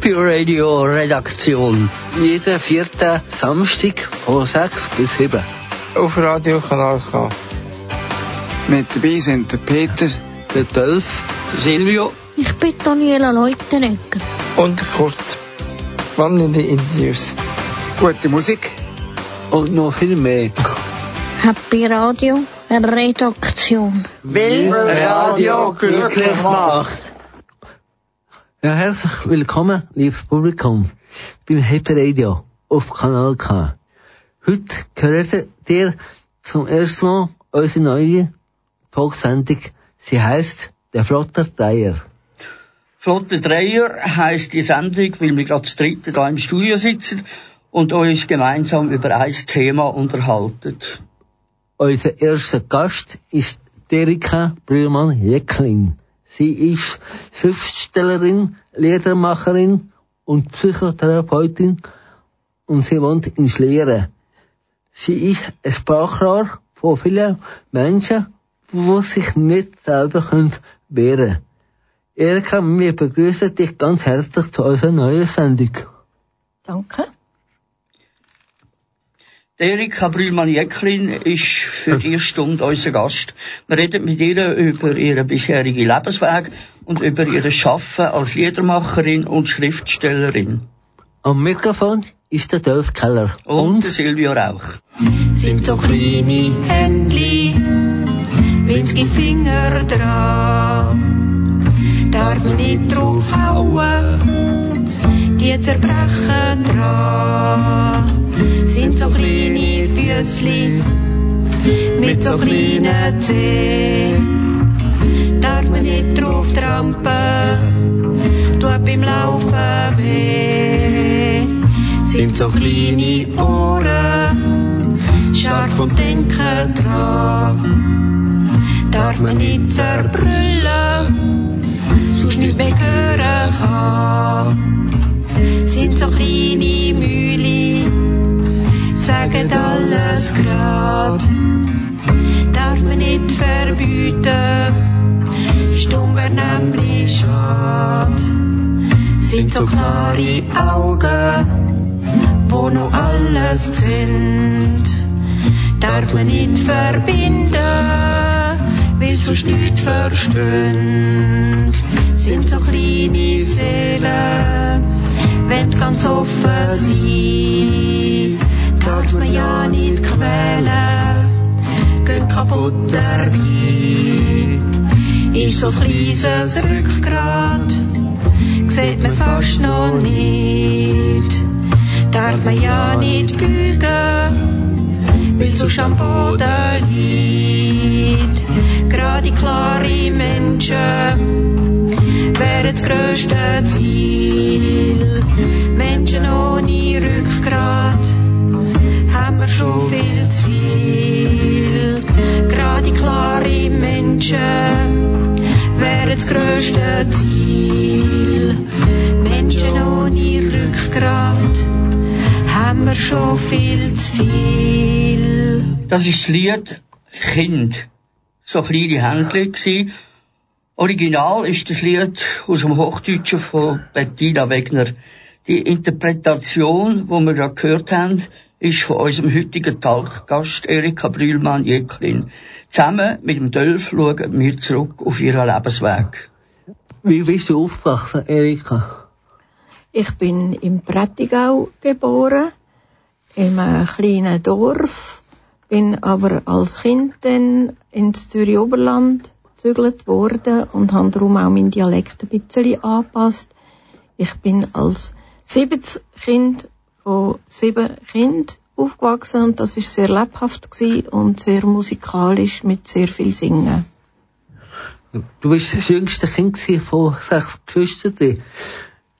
Pure Radio Redaktion. Jeden vierten Samstag von 6 bis 7. Auf Radio Kanal K. Mit dabei sind der Peter, der Dolf, Silvio. Ich bin Daniela Leutenegger. Und Kurt. Spannende Interviews. Gute Musik. Und noch viel mehr. Happy Radio Redaktion. Will Radio glücklich macht. Ja, herzlich willkommen, liebes Publikum, beim Happy Radio auf Kanal K. Heute gehört ihr zum ersten Mal unsere neue Talksendung. Sie heisst Der Flotter Dreier. Flotte Dreier heisst die Sendung, weil wir gerade zu dritte da im Studio sitzen und uns gemeinsam über ein Thema unterhalten. Unser erster Gast ist Erika Brühlmann-Jäckling. Sie ist Schriftstellerin, Liedermacherin und Psychotherapeutin und sie wohnt in Schlieren. Sie ist ein Sprachrohr von vielen Menschen, die sich nicht selber wehren können. Erika, wir begrüßen dich ganz herzlich zu unserer neuen Sendung. Danke. Erika Brühlmann-Jäcklin ist für die erste Stunde unser Gast. Wir reden mit ihr über ihren bisherigen Lebensweg und über ihr Schaffen als Liedermacherin und Schriftstellerin. Am Mikrofon ist der Dolph Keller. Und, und der Silvio Rauch. Sind so kleine Händchen, winzige Finger dran. Darf man nicht drauf hauen, die zerbrechen dran sind so kleine Füßli mit so kleinen Zehen. Darf man nicht drauf trampen, tut beim Laufen weh. Sind so kleine Ohren, scharf und denken dran. Darf man nicht zerbrüllen, sonst nicht mehr hören kann. Sind so kleine Mühli, sagen alles grad. Darf man nicht verbieten, stumm wär nämlich schad. Sind so klare Augen, wo noch alles sind. Darf man nicht verbinden, will sonst nicht verstehen. Sind so kleine Seelen, wenn ganz offen sein darf man ja nicht quälen, gehen kaputt dabei. Ist so ein kleines Rückgrat, sieht man fast noch nicht. Darf man ja nicht bügen, weil so am Boden liegt. Gerade klare Menschen wären das grösste Ziel. Menschen ohne Rückgrat haben wir schon viel zu viel. Gerade klare Menschen wären das grösste Ziel. Menschen ohne Rückgrat haben wir schon viel zu viel. Das ist das Lied Kind. So kleine Händchen gewesen. Original ist das Lied aus dem Hochdeutschen von Bettina Wegner. Die Interpretation, die wir da gehört haben, ist von unserem heutigen Talkgast Erika Brühlmann-Jäcklin. Zusammen mit dem Dolf schauen wir zurück auf ihren Lebensweg. Wie bist du aufgewachsen, Erika? Ich bin im Prättigau geboren, in einem kleinen Dorf, bin aber als Kind dann ins Zürich Oberland gezügelt worden und habe darum auch meinen Dialekt ein bisschen angepasst. Ich bin als siebtes Kind von sieben Kindern aufgewachsen und das ist sehr lebhaft und sehr musikalisch mit sehr viel Singen. Du bist das jüngste Kind von sechs Geschwistern.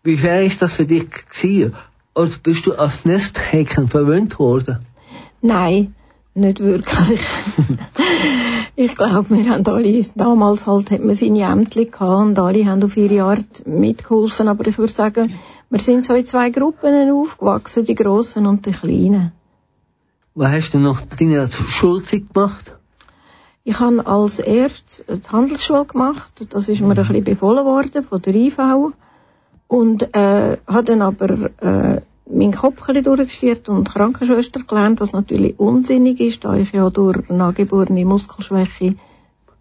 Wie schwer ist das für dich gewesen? Oder bist du als Nesthäkchen verwöhnt worden? Nein, nicht wirklich. ich glaube, wir haben alle, damals halt hat man seine Ämter gehabt und alle haben auf ihre Art mitgeholfen, aber ich würde sagen, wir sind so in zwei Gruppen aufgewachsen, die Grossen und die Kleinen. Was hast du noch deine Schulzeit gemacht? Ich habe als erst die Handelsschule gemacht. Das ist mir ein bisschen befohlen worden von der IV. Und äh, habe dann aber äh, meinen Kopf ein durchgestiert und Krankenschwester gelernt, was natürlich unsinnig ist, da ich ja durch eine angeborene Muskelschwäche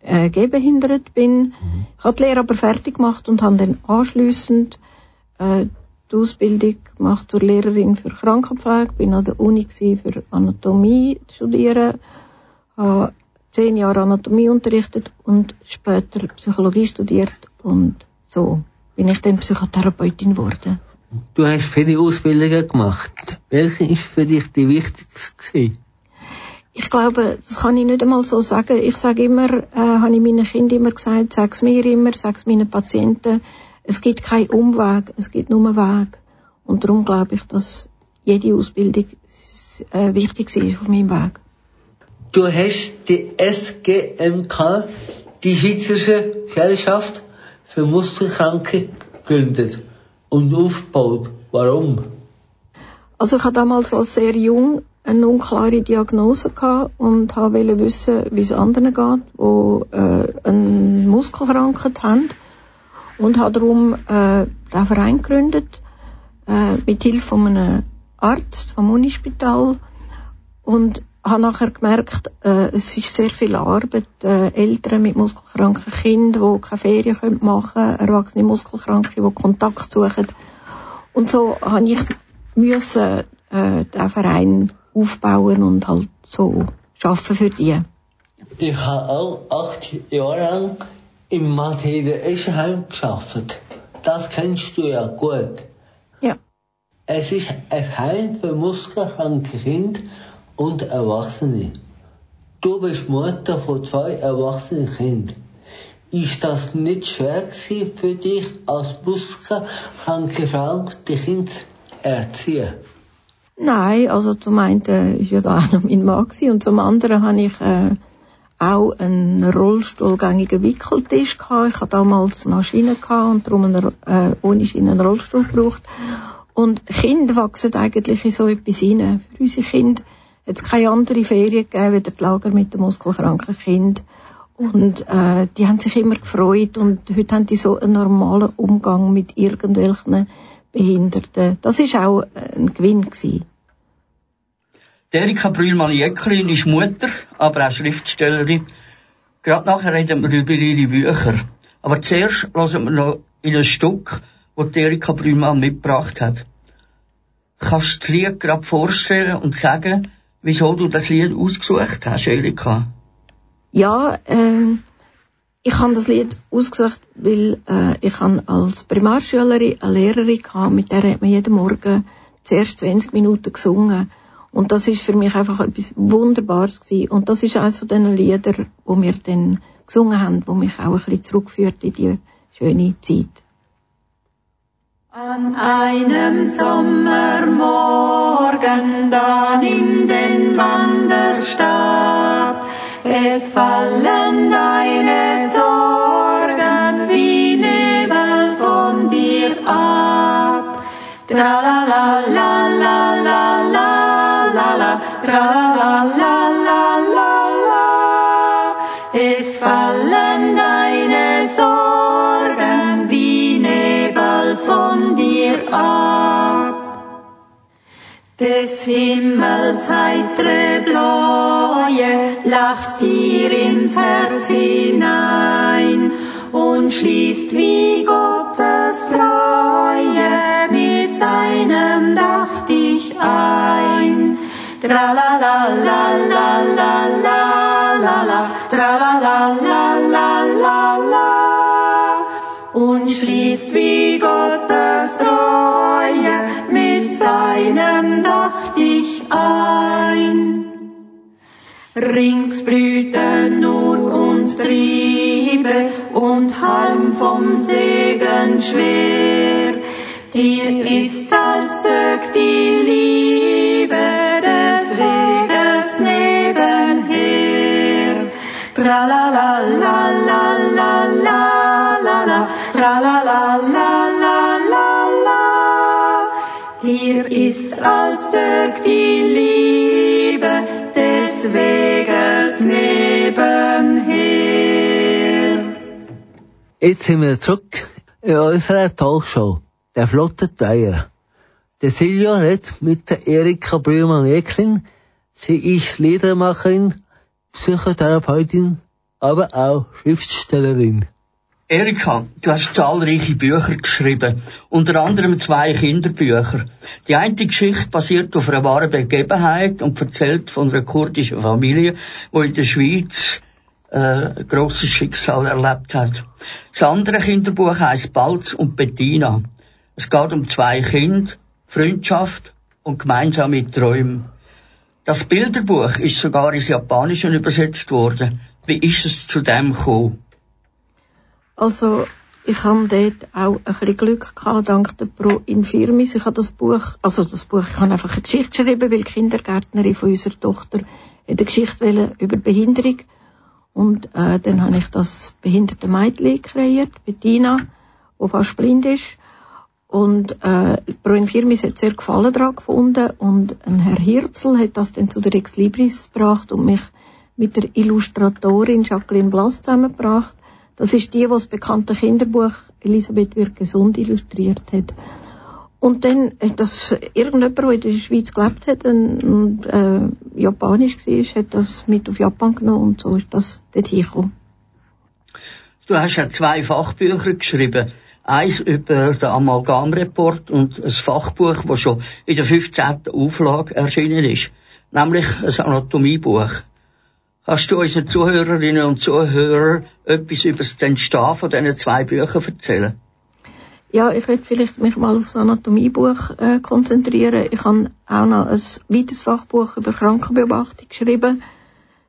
äh, gehbehindert bin. Ich habe die Lehre aber fertig gemacht und habe dann anschliessend äh, die Ausbildung gemacht zur Lehrerin für Krankenpflege, bin an der Uni für Anatomie zu studieren, habe zehn Jahre Anatomie unterrichtet und später Psychologie studiert und so bin ich dann Psychotherapeutin geworden. Du hast viele Ausbildungen gemacht. Welche ist für dich die wichtigste? Ich glaube, das kann ich nicht einmal so sagen. Ich sage immer, äh, habe ich meinen Kindern immer gesagt, sage es mir immer, sage es meinen Patienten, es gibt keinen Umweg, es gibt nur einen Weg. Und darum glaube ich, dass jede Ausbildung äh, wichtig ist auf meinem Weg. Du hast die SGMK, die Schweizerische Gesellschaft für Muskelkranke, gegründet und aufgebaut. Warum? Also ich hatte damals als sehr jung eine unklare Diagnose gehabt und wollte wissen, wie es anderen geht, die äh, eine Muskelkrankheit haben und habe darum äh, den Verein gegründet äh, mit Hilfe von einem Arzt vom Unispital und habe nachher gemerkt, äh, es ist sehr viel Arbeit. Äh, Eltern mit muskelkranken Kindern, die keine Ferien machen können, erwachsene Muskelkranke, die Kontakt suchen. Und so habe ich müssen, äh, den Verein aufbauen und halt so schaffen für die. Ich habe auch acht Jahre lang im Mathilde Eschenheim geschafft. Das kennst du ja gut. Ja. Es ist ein Heim für muskelkranke Kinder und Erwachsene. Du bist Mutter von zwei erwachsenen Kindern. Ist das nicht schwer für dich als muskelkranke Frau, die Kinder zu erziehen? Nein, also zum einen ist ja da auch noch mein Mann gewesen, und zum anderen habe ich äh, auch einen rollstuhlgängigen Wickeltisch gehabt. Ich hatte damals eine Schiene und darum einen, äh, ohne Schiene einen Rollstuhl gebraucht. Und Kinder wachsen eigentlich in so etwas hinein. Für unsere Kinder hat es keine andere Ferien gegeben, wie das Lager mit den muskelkranken Kind. Und äh, die haben sich immer gefreut und heute haben die so einen normalen Umgang mit irgendwelchen Behinderten. Das ist auch ein Gewinn gewesen. Erika Brühlmann-Jäcklin ist Mutter, aber auch Schriftstellerin. Gerade nachher reden wir über ihre Bücher. Aber zuerst hören wir noch in ein Stück, das Erika Brühlmann mitgebracht hat. Kannst du das Lied gerade vorstellen und sagen, wieso du das Lied ausgesucht hast, Erika? Ja, ähm, ich habe das Lied ausgesucht, weil äh, ich als Primarschülerin eine Lehrerin hatte, mit der hat man jeden Morgen zuerst 20 Minuten gesungen. Und das ist für mich einfach etwas Wunderbares gewesen. Und das ist eines von den Liedern, wo wir dann gesungen haben, wo mich auch ein bisschen zurückführt in die schöne Zeit. An einem Sommermorgen, da nimm den Wanderstab, es fallen deine Sorgen wie Nebel von dir ab. Tra la la la la la la la la, la la la Des Himmels heitre Bläue lacht dir ins Herz hinein und schließt wie Gottes Treue mit seinem Dach dich ein. Tra la la la la la la la la, tra la la la la Rings blühten nun uns Triebe und Halm vom Segen schwer. Dir ist als Zög die Liebe des Weges nebenher. Tra la la la la la la la la, tra la la la la la la. Dir ist als Zög die Liebe des Weges nebenher. Jetzt sind wir zurück in unserer Talkshow. der flotte Dreier. Der Silvia redet mit der Erika Brühlmann-Eckling. Sie ist Liedermacherin, Psychotherapeutin, aber auch Schriftstellerin. Erika, du hast zahlreiche Bücher geschrieben, unter anderem zwei Kinderbücher. Die eine Geschichte basiert auf einer wahren Begebenheit und erzählt von einer kurdischen Familie, die in der Schweiz äh, grosses Schicksal erlebt hat. Das andere Kinderbuch heißt Balz und Bettina. Es geht um zwei Kinder, Freundschaft und gemeinsame Träume. Das Bilderbuch ist sogar ins Japanische übersetzt worden. Wie ist es zu dem gekommen? Also, ich habe dort auch ein bisschen Glück gehabt, dank der Pro Infirmis. Ich habe das Buch, also das Buch, ich habe einfach eine Geschichte geschrieben, weil die Kindergärtnerin von unserer Tochter eine Geschichte über Behinderung. Und äh, dann habe ich das behinderte Mädchen kreiert, Bettina, die fast blind ist. Und äh, Pro Infirmis hat sehr Gefallen daran gefunden und ein Herr Hirzel hat das dann zu der Ex Libris gebracht und mich mit der Illustratorin Jacqueline Blass zusammengebracht. Das ist die, die das bekannte Kinderbuch Elisabeth wird gesund illustriert hat. Und dann hat das irgendjemand, der in der Schweiz gelebt hat und äh, japanisch war, hat das mit auf Japan genommen und so ist das dort hingekommen. Du hast ja zwei Fachbücher geschrieben. Eins über den Amalgamreport und ein Fachbuch, das schon in der 15. Auflage erschienen ist. Nämlich ein Anatomiebuch. Kannst du unseren Zuhörerinnen und Zuhörern etwas über das Entstehen von diesen zwei Büchern erzählen? Ja, ich werde vielleicht mich mal auf das Anatomiebuch äh, konzentrieren. Ich habe auch noch ein weiteres Fachbuch über Krankenbeobachtung geschrieben.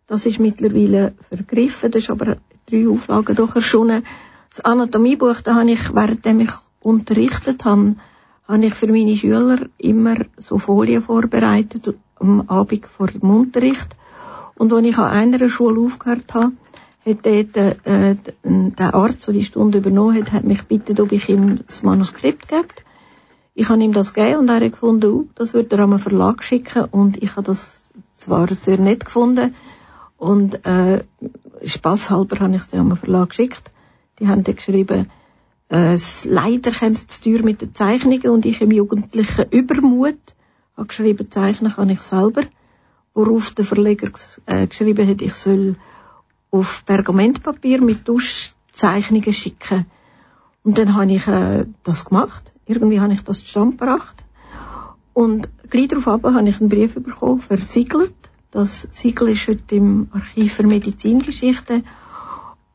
Das ist mittlerweile vergriffen, das ist aber drei Auflagen doch erschienen. Das Anatomiebuch, da habe ich, währenddem ich unterrichtet habe, habe ich für meine Schüler immer so Folien vorbereitet am Abend vor dem Unterricht. Und als ich an einer Schule aufgehört habe, hat dort, äh, der Arzt, der die Stunde übernommen hat, hat mich gebeten, ob ich ihm das Manuskript gebe. Ich habe ihm das gegeben und er hat gefunden, uh, das würde er an einen Verlag schicken und ich habe das zwar sehr nett gefunden und äh, spaßhalber habe ich es an einen Verlag geschickt. Die haben dann geschrieben, äh, leider käme es zu teuer mit den Zeichnungen und ich im jugendlichen Übermut habe geschrieben, zeichnen kann ich selber worauf der Verleger äh, geschrieben hat, ich soll auf Pergamentpapier mit Tuschzeichnungen schicken. Und dann habe ich äh, das gemacht. Irgendwie habe ich das zustande gebracht. Und gleich darauf habe ich einen Brief bekommen, versiegelt. Das Siegel ist heute im Archiv für Medizingeschichte.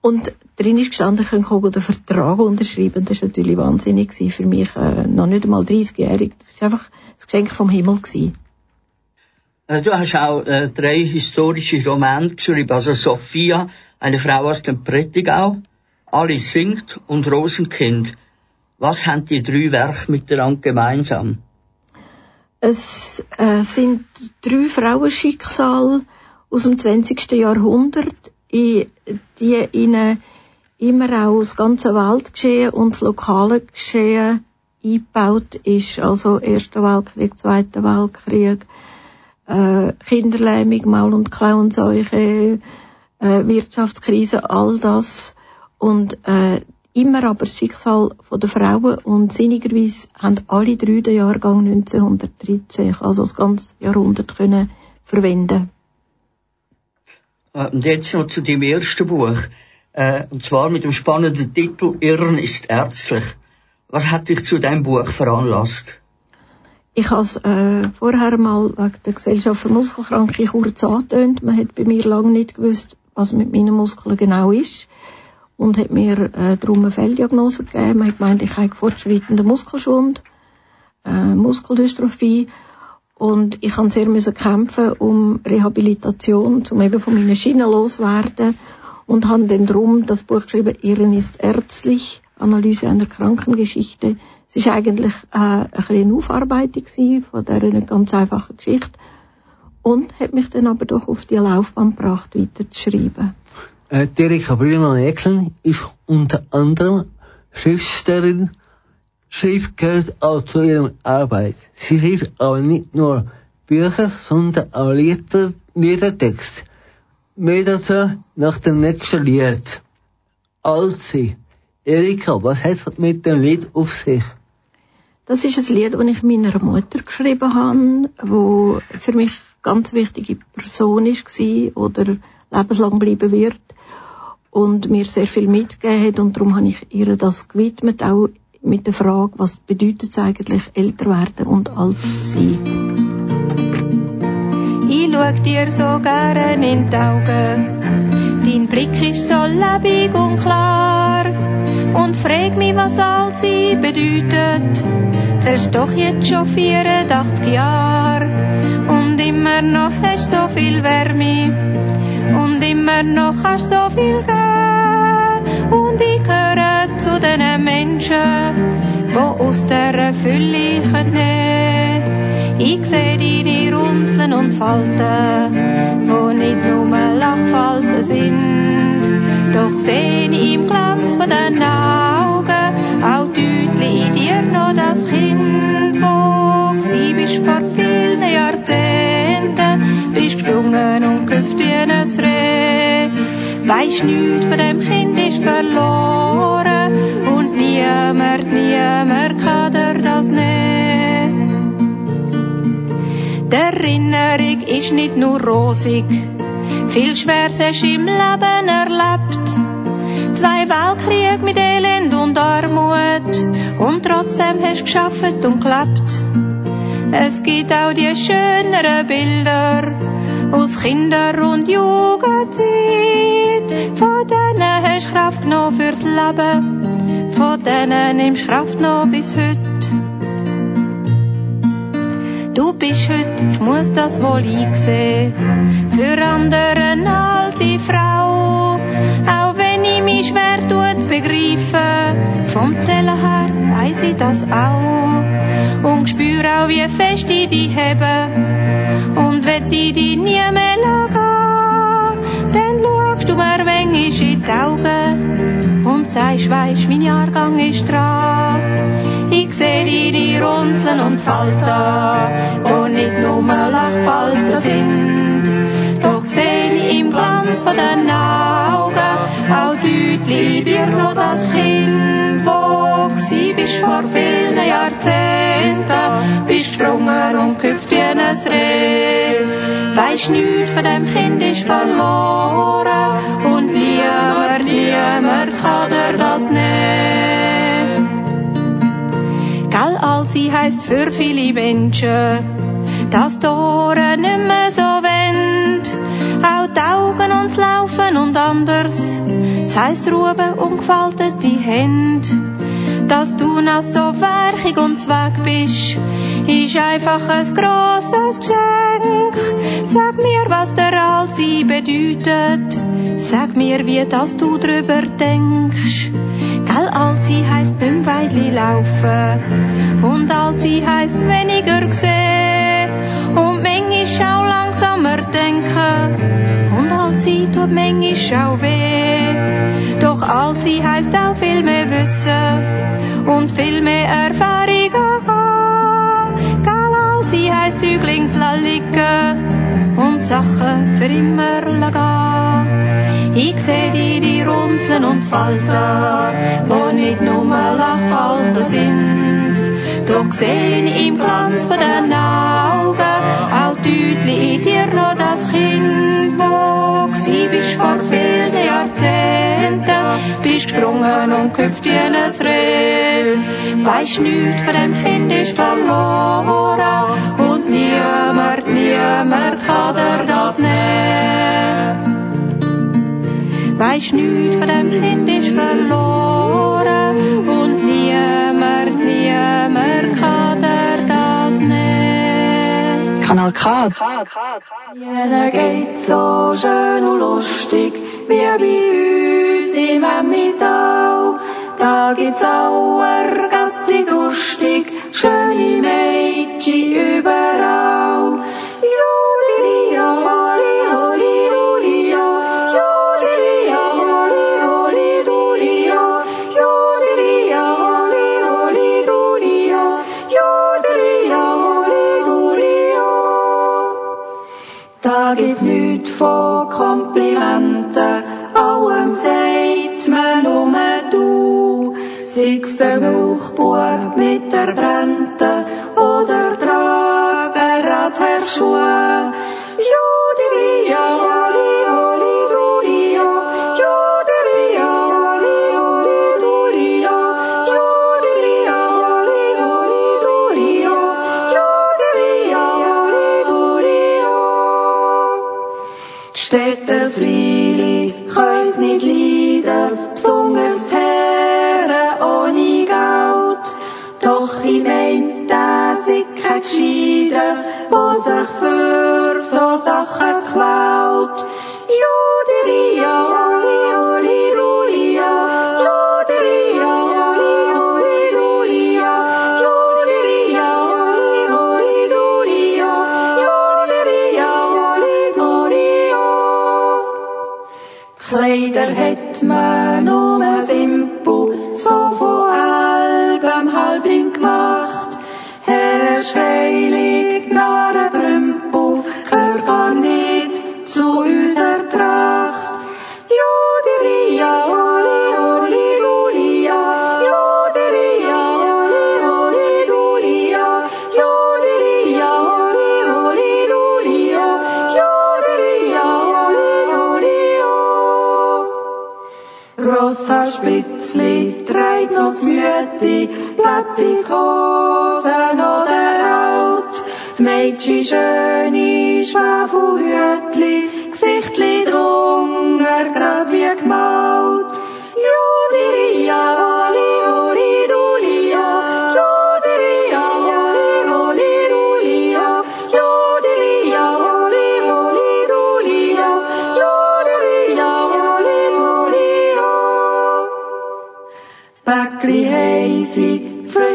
Und drin ist gestanden, ich kann den Vertrag unterschreiben. Das war natürlich wahnsinnig für mich, äh, noch nicht einmal 30-jährig. Das war einfach das Geschenk vom Himmel. Gewesen. Äh, du hast auch äh, drei historische Romane geschrieben, also Sophia, eine Frau aus dem Prättigau, Alice singt und Rosenkind. Was haben die drei Werke miteinander gemeinsam? Es äh, sind drei Frauenschicksale aus dem 20. Jahrhundert, die ihnen immer auch das ganze Weltgeschehen und das lokale Geschehen eingebaut ist, also Erster Weltkrieg, Zweiter Weltkrieg, äh, Kinderlähmung, Maul- und Klauenseuche, äh, Wirtschaftskrise, all das. Und äh, immer aber das Schicksal der Frauen und sinnigerweise haben alle drei den Jahrgang 1913, also das ganze Jahrhundert können verwenden. Äh, und jetzt noch zu dem ersten Buch. Äh, und zwar mit dem spannenden Titel Irren ist ärztlich. Was hat dich zu dem Buch veranlasst? Ich habe äh, vorher mal wegen der Gesellschaft für Muskelkranke kurz angetönt. Man hat bei mir lange nicht gewusst, was mit meinen Muskeln genau ist. Und hat mir äh, darum eine Fehldiagnose gegeben. Man hat gemeint, ich habe fortschreitenden Muskelschwund, äh, Muskeldystrophie. Und ich habe sehr müssen kämpfen um Rehabilitation, um eben von meinen Schienen loswerden. Und habe dann darum das Buch geschrieben, Irren ist ärztlich, Analyse einer Krankengeschichte es war eigentlich äh, ein eine Aufarbeitung von dieser ganz einfachen Geschichte und hat mich dann aber doch auf die Laufbahn gebracht, weiter zu schreiben. Äh, Erika Brühlmann-Ecklen ist unter anderem Schriftstellerin, Schrift gehört auch zu ihrer Arbeit. Sie schreibt aber nicht nur Bücher, sondern auch Lieder. Mehr dazu nach dem nächsten Lied. Alzi. Erika, was hat es mit dem Lied auf sich? Das ist ein Lied, das ich meiner Mutter geschrieben habe, wo für mich ganz wichtige Person war oder lebenslang bleiben wird und mir sehr viel mitgegeben hat und darum habe ich ihr das gewidmet, auch mit der Frage, was bedeutet es eigentlich älter werden und alt sein. Ich schau dir so gern in die Augen, dein Blick ist so lebendig und klar und frag mich, was alt sein bedeutet. Zählst doch jetzt schon 84 Jahre und immer noch hast so viel Wärme und immer noch hast so viel geben und ich gehöre zu den Menschen, wo aus der Fülle nehmen. Ich seh deine Runzeln und Falten, wo nicht nur Lachfalten sind, doch seh ich im Glanz von den Augen auch deutlich in dir noch das Kind, wo sie bist vor vielen Jahrzehnten, bist gesprungen und gehüpft wie ein Reh. Weisst nichts von dem Kind ist verloren und niemand, niemand kann dir das nehmen. Die Erinnerung ist nicht nur rosig, viel Schweres hast du im Leben erlebt. Zwei Weltkriege mit Elend und Armut und trotzdem hast du geschafft und gelebt. Es gibt auch die schöneren Bilder aus Kinder- und Jugendzeit. Von denen hast du Kraft genommen fürs Leben, von denen nimmst du Kraft noch bis heute. Du bist heute, ich muss das wohl einsehen, für andere alte Frau. Auch wenn ich mich schwer tue zu begreifen, vom Zählen her weiss ich das auch. Und spüre auch, wie fest ich dich habe. Und wenn ich dich nie mehr lassen, dann schaust du mir manchmal in die Augen und sagst, weisst, mein Jahrgang ist dran. Ich seh deine Runzeln und Falten, wo nicht nur Lachfalten sind. Doch seh im Glanz von den Augen auch deutlich dir noch das Kind, wo gsi bist vor vielen Jahrzehnten, bist gesprungen und gehüpft wie ein Reh. Weisst nichts von dem Kind ist verloren und niemand, niemand kann dir das nehmen. All sie heisst für viele Menschen, dass die Ohren nicht mehr so wend, auch die Augen uns laufen und anders, es heisst Ruhe und gefaltete Hände. Dass du noch so werchig und zweck bist, ist einfach ein grosses Geschenk. Sag mir, was der Altsein bedeutet, sag mir, wie das du drüber denkst. Gell, Altsein heisst beim Weidli laufen und Altsein heisst weniger sehen und manchmal auch langsamer denken und Altsein tut manchmal auch weh. Doch Altsein heisst auch viel mehr Wissen. Und viel mehr Erfahrung haben. Gell, Altsein heisst Züglings liegen und Sachen für immer Ich seh deine Runzeln und Falten, wo nicht nur Lachfalten sind. Doch seh ich im Glanz von den Augen auch deutlich in dir noch das Kind, wo gsi bist vor vielen Jahrzehnten, bist gesprungen und gehüpft wie ein Reh. Weisst nichts von dem Kind ist verloren und niemand, niemand kann dir das nehmen. Weisst nichts von dem Kind ist verloren und niemand, niemand kann dir das nehmen. Kanal K. Jene geht so schön und lustig, wie bei uns im Emmittal. Da gibt's auch ergattig lustig, schöne Mädchen überall. Judelia, holi, Da gibt's nichts von Komplimenten, allem sagt man nur du. sie's der Milchbub mit der Brente oder tragen Radherrschuhe. Juderia, oli, oli, besonders Herren ohne Geld. Doch ich mein, das ist kein Gescheiter, wo sich für so Sachen quält. Juderia, oli, oli, dulia, Juderia, oli, oli, dulia, Juderia, oli, oli, dulia, Juderia, oli, dulia. Kleider hat man simpel, so von halbem Halbling gemacht. Herrsch heilig, Narren Brümpel, gehört gar nicht zu unserer Tracht. Rosa Spitzli trägt noch die Mütti, platzig Hosen oder Haut. Die Mädchen schöne Schwafelhütli, Gesichtli drunter, grad wie gemalt. Juderia,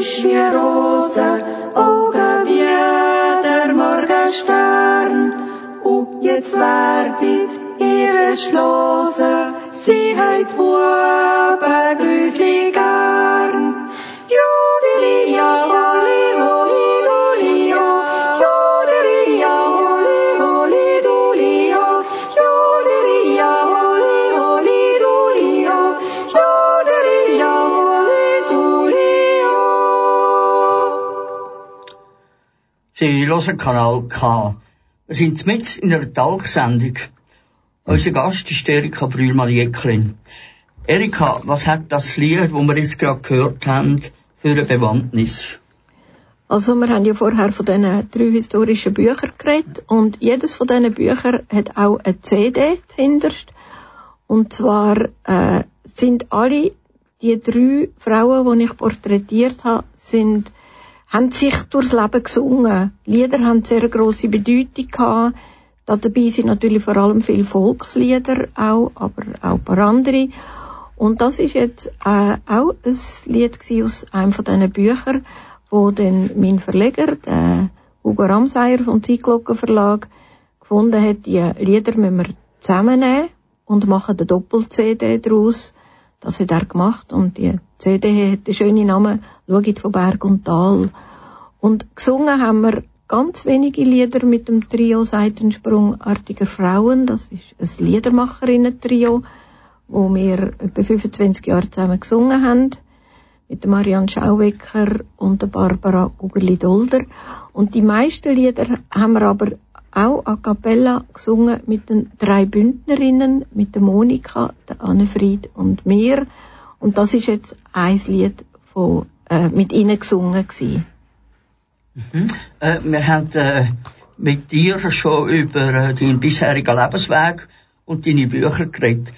frisch wie Rosen, Augen wie der Morgenstern. Und jetzt werdet ihr schlossen, sie hat Buben Grüßli gern. Juderia, oli, Sie hören Kanal K. Wir sind mitten in einer Talksendung. Unser Gast ist Erika Brühlmann-Jäcklin. Erika, was hat das Lied, das wir jetzt gerade gehört haben, für eine Bewandtnis? Also wir haben ja vorher von diesen drei historischen Büchern geredet und jedes von diesen Büchern hat auch eine CD zuhinterst. Und zwar äh, sind alle die drei Frauen, die ich porträtiert habe, sind, haben sich durchs Leben gesungen. Lieder haben sehr grosse Bedeutung gehabt. Da dabei sind natürlich vor allem viele Volkslieder auch, aber auch ein paar andere. Und das ist jetzt äh, auch ein Lied aus einem von diesen Büchern, wo dann mein Verleger, der Hugo Ramseyer vom Zeitglocken Verlag, gefunden hat, die Lieder müssen wir zusammennehmen und machen eine Doppel-CD daraus. Das hat er gemacht und die CD hat den schönen Namen «Schaut von Berg und Tal». Und gesungen haben wir ganz wenige Lieder mit dem Trio Seitensprung artiger Frauen. Das ist ein Liedermacherinnen-Trio, wo wir etwa 25 Jahre zusammen gesungen haben. Mit Marianne Schauwecker und der Barbara Gugerli-Dolder. Und die meisten Lieder haben wir aber auch a cappella gesungen mit den drei Bündnerinnen, mit der Monika, der Annefried und mir. Und das ist jetzt ein Lied von, äh, mit ihnen gesungen gewesen. Mhm. Äh, wir haben äh, mit dir schon über äh, deinen bisherigen Lebensweg und deine Bücher geredet.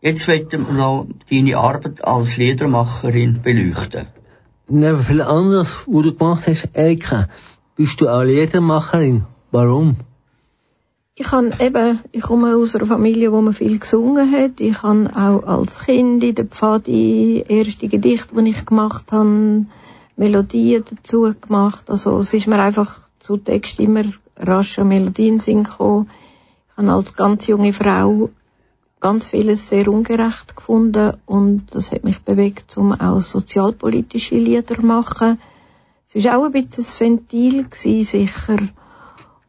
Jetzt wollen wir noch deine Arbeit als Liedermacherin beleuchten. Neben viel anderes, was du gemacht hast, Erika, bist du auch Liedermacherin. Warum? Ich kann eben, ich komme aus einer Familie, wo man viel gesungen hat. Ich habe auch als Kind in der Pfadi erste Gedichte, die ich gemacht habe, Melodien dazu gemacht. Also es ist mir einfach zu Text immer rasch an Melodien singen gekommen. Ich habe als ganz junge Frau ganz vieles sehr ungerecht gefunden und das hat mich bewegt, um auch sozialpolitische Lieder zu machen. Es war auch ein bisschen ein Ventil gewesen, sicher.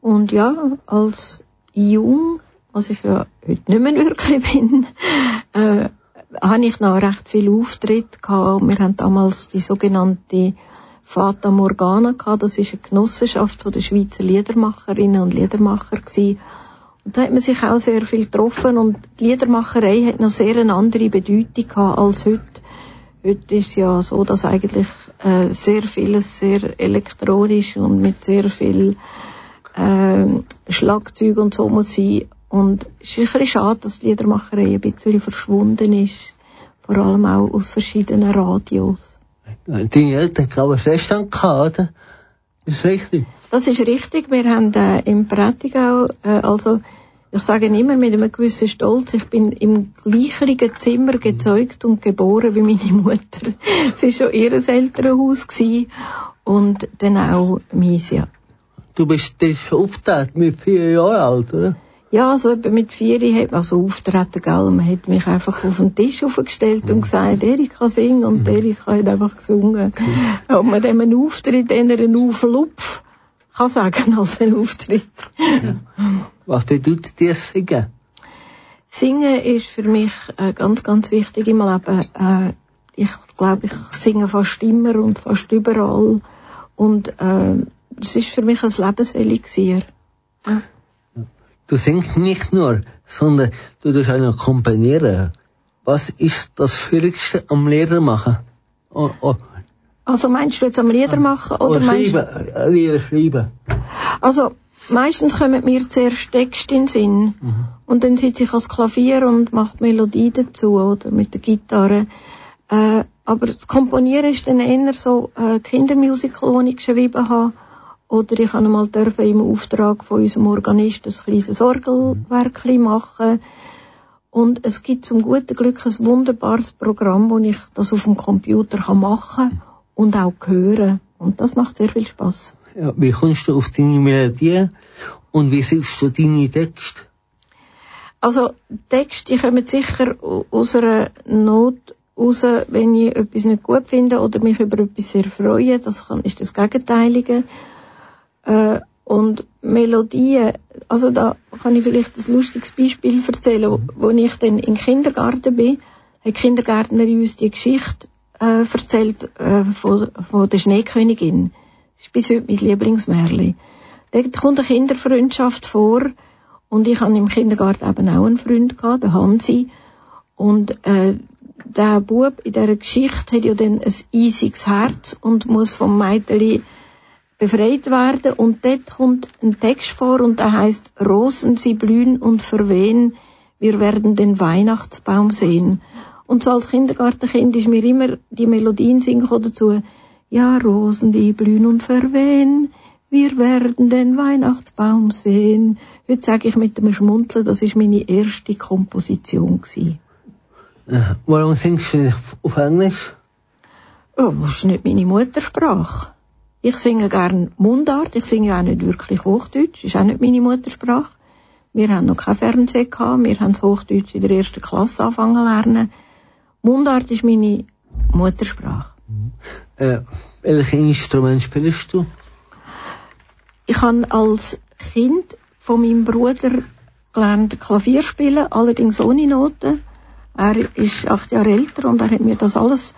Und ja, als jung, was ich ja heute nicht mehr wirklich bin, äh, habe ich noch recht viel Auftritt gehabt. Wir haben damals die sogenannte Fata Morgana gehabt. Das ist eine Genossenschaft von der Schweizer Liedermacherinnen und Liedermacher gewesen. Und da hat man sich auch sehr viel getroffen und die Liedermacherei hat noch sehr eine andere Bedeutung gehabt als heute. Heute ist ja so, dass eigentlich äh, sehr vieles sehr elektronisch und mit sehr viel äh, Schlagzeug und so muss sein. Und es ist ein bisschen schade, dass die Liedermacherei ein bisschen verschwunden ist. Vor allem auch aus verschiedenen Radios. Deine Eltern haben aber Feststand gehabt, oder? Das ist richtig. Das ist richtig. Wir haben äh, im Prättigau, äh, also ich sage immer mit einem gewissen Stolz, ich bin im gleichen Zimmer gezeugt und geboren wie meine Mutter. Es war schon ihr Elternhaus gewesen und dann auch meins, ja. Du bist das aufgetreten mit vier Jahren alt, oder? Ja, so etwa mit vier, hat also auftreten, gell. Man hat mich einfach auf den Tisch aufgestellt und gesagt, Erika singen und Erika hat einfach gesungen. Ob man dem einen Auftritt, einen Auflupf kann sagen als einen Auftritt. Was bedeutet dir Singen? Singen ist für mich ganz, ganz wichtig im Leben. Äh, ich glaube, ich singe fast immer und fast überall. Und äh, es ist für mich ein Lebenselixier. Ja. Du singst nicht nur, sondern du tust auch noch komponieren. Was ist das Schwierigste am Lieder machen? Oh, oh. Also meinst du jetzt am Lieder machen oder oh, meinst du... schreiben, äh, Lieder schreiben. Also meistens kommen mir zuerst Texte in den Sinn Mhm. und dann sitze ich ans Klavier und mache die Melodie dazu oder mit der Gitarre. Äh, aber das Komponieren ist dann eher so äh, Kindermusical, das ich geschrieben habe. Oder ich habe mal dürfen im Auftrag von unserem Organist ein kleines Orgelwerk machen. Und es gibt zum guten Glück ein wunderbares Programm, wo ich das auf dem Computer kann machen und auch hören. Und das macht sehr viel Spaß. Ja, wie kommst du auf deine Melodie und wie siehst du deine Texte? Also Texte, die kommen sicher au- aus einer Not raus, wenn ich etwas nicht gut finde oder mich über etwas sehr freue. Das kann, ist das Gegenteilige. Äh, und Melodien, also da kann ich vielleicht ein lustiges Beispiel erzählen, wo, wo ich dann im Kindergarten bin, hat die Kindergärtnerin uns die Geschichte äh, erzählt äh, von, von der Schneekönigin. Das ist bis heute mein Lieblingsmärchen. Dort kommt eine Kinderfreundschaft vor und ich habe im Kindergarten eben auch einen Freund gehabt, den Hansi. Und äh, der Bub in dieser Geschichte hat ja dann ein eisiges Herz und muss vom Mädchen befreit werden. Und dort kommt ein Text vor und der heißt Rosen, sie blühen und verwehen, wir werden den Weihnachtsbaum sehen. Und so als Kindergartenkind ist mir immer die Melodien singen dazu. Ja, Rosen, die blühen und verwehen, wir werden den Weihnachtsbaum sehen. Heute sage ich mit dem Schmunzeln, das ist meine erste Komposition gewesen. Äh, warum singst du auf Englisch? Oh, das ist nicht meine Muttersprache. Ich singe gern Mundart, ich singe auch nicht wirklich Hochdeutsch, ist auch nicht meine Muttersprache. Wir haben noch kein Fernsehen gehabt, wir haben das Hochdeutsch in der ersten Klasse anfangen zu lernen. Mundart ist meine Muttersprache. Äh, welche Instrument spielst du? Ich habe als Kind von meinem Bruder gelernt Klavier spielen, allerdings ohne Noten. Er ist acht Jahre älter und er hat mir das alles